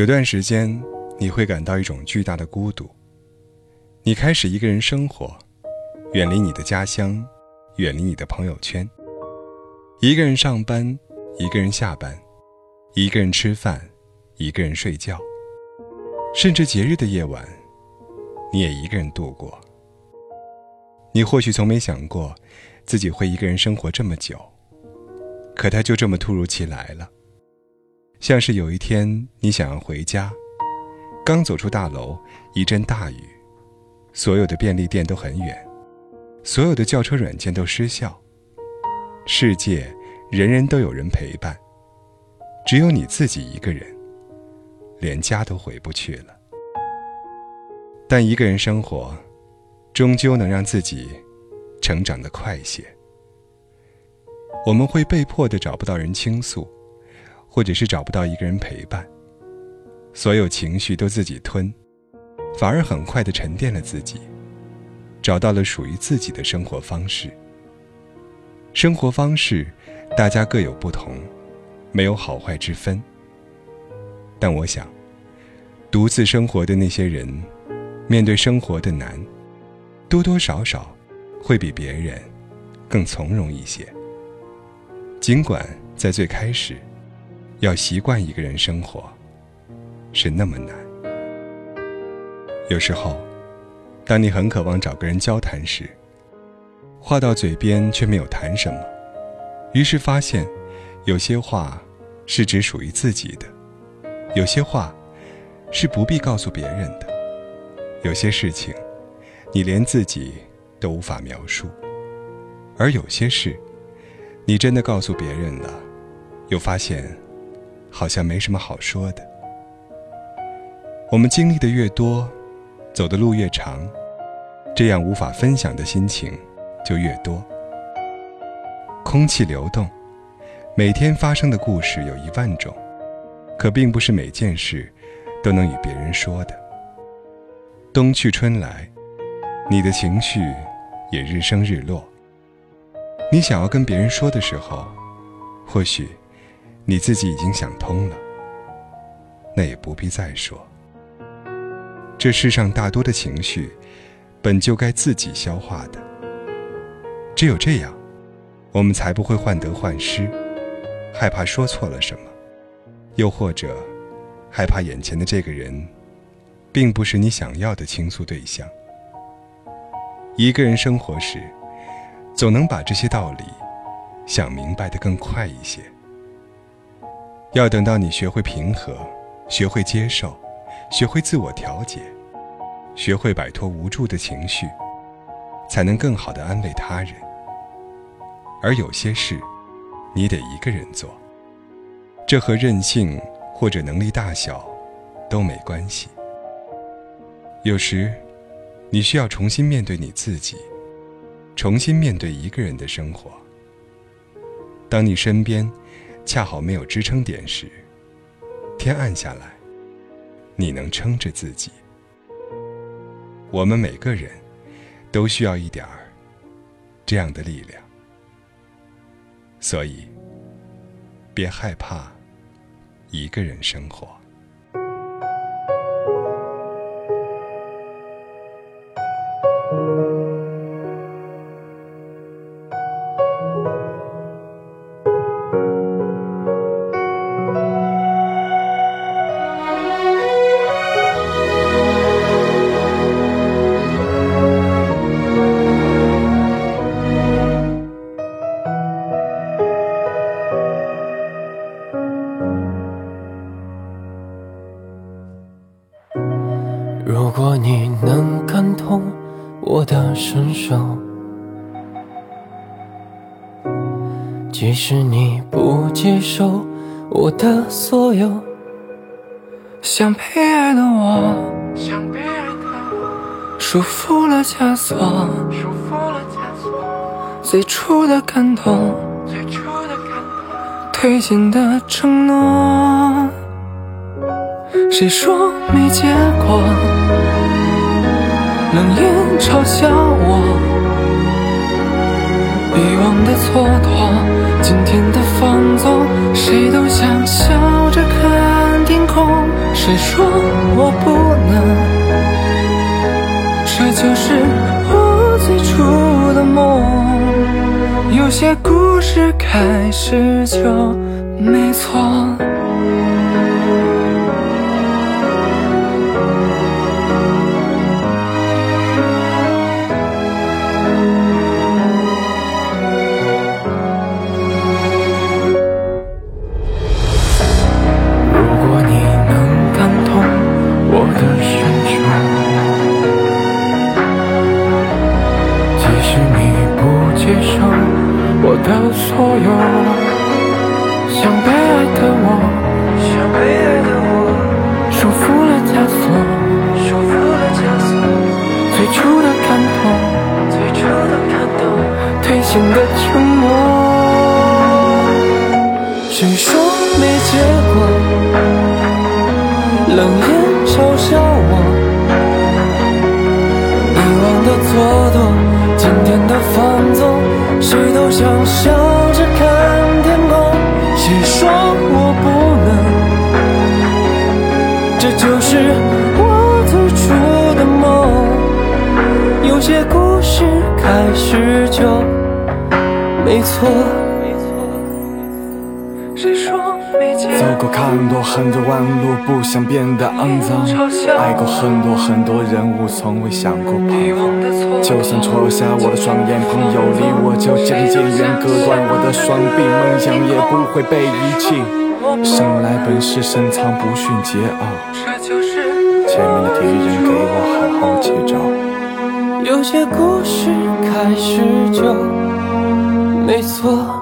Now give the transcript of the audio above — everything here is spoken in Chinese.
有段时间，你会感到一种巨大的孤独。你开始一个人生活，远离你的家乡，远离你的朋友圈，一个人上班，一个人下班，一个人吃饭，一个人睡觉，甚至节日的夜晚，你也一个人度过。你或许从没想过，自己会一个人生活这么久，可它就这么突如其来了。像是有一天你想要回家，刚走出大楼，一阵大雨，所有的便利店都很远，所有的叫车软件都失效。世界人人都有人陪伴，只有你自己一个人，连家都回不去了。但一个人生活，终究能让自己成长得快些。我们会被迫的找不到人倾诉。或者是找不到一个人陪伴，所有情绪都自己吞，反而很快的沉淀了自己，找到了属于自己的生活方式。生活方式，大家各有不同，没有好坏之分。但我想，独自生活的那些人，面对生活的难，多多少少会比别人更从容一些。尽管在最开始。要习惯一个人生活，是那么难。有时候，当你很渴望找个人交谈时，话到嘴边却没有谈什么，于是发现，有些话是只属于自己的，有些话是不必告诉别人的，有些事情你连自己都无法描述，而有些事，你真的告诉别人了，又发现。好像没什么好说的。我们经历的越多，走的路越长，这样无法分享的心情就越多。空气流动，每天发生的故事有一万种，可并不是每件事都能与别人说的。冬去春来，你的情绪也日升日落。你想要跟别人说的时候，或许。你自己已经想通了，那也不必再说。这世上大多的情绪，本就该自己消化的。只有这样，我们才不会患得患失，害怕说错了什么，又或者害怕眼前的这个人，并不是你想要的倾诉对象。一个人生活时，总能把这些道理想明白的更快一些。要等到你学会平和，学会接受，学会自我调节，学会摆脱无助的情绪，才能更好的安慰他人。而有些事，你得一个人做，这和任性或者能力大小都没关系。有时，你需要重新面对你自己，重新面对一个人的生活。当你身边。恰好没有支撑点时，天暗下来，你能撑着自己。我们每个人都需要一点儿这样的力量，所以别害怕一个人生活。你能感同我的身受，即使你不接受我的所有，想被爱的我，想被爱的我束缚了枷锁，束缚了枷锁最初的感动，推进的承诺。谁说没结果？冷眼嘲笑我，以往的蹉跎，今天的放纵，谁都想笑着看天空。谁说我不能？这就是我最初的梦。有些故事开始就没错。新的承诺，谁说没结果？冷眼嘲笑我，以往的蹉跎，今天的放纵，谁都想笑着看天空。谁说我不能？这就是我最初的梦。有些故事开始就。没错，谁说没走过看多很多弯路，不想变得肮脏。爱过很多很多人物，从未想过彷徨。就算戳瞎我的双眼，朋友离我就渐渐远，割断我的双臂，梦想也不会被遗弃。生来本是深藏不逊桀骜，前面的敌人给我好好接招。有些故事开始就。没错。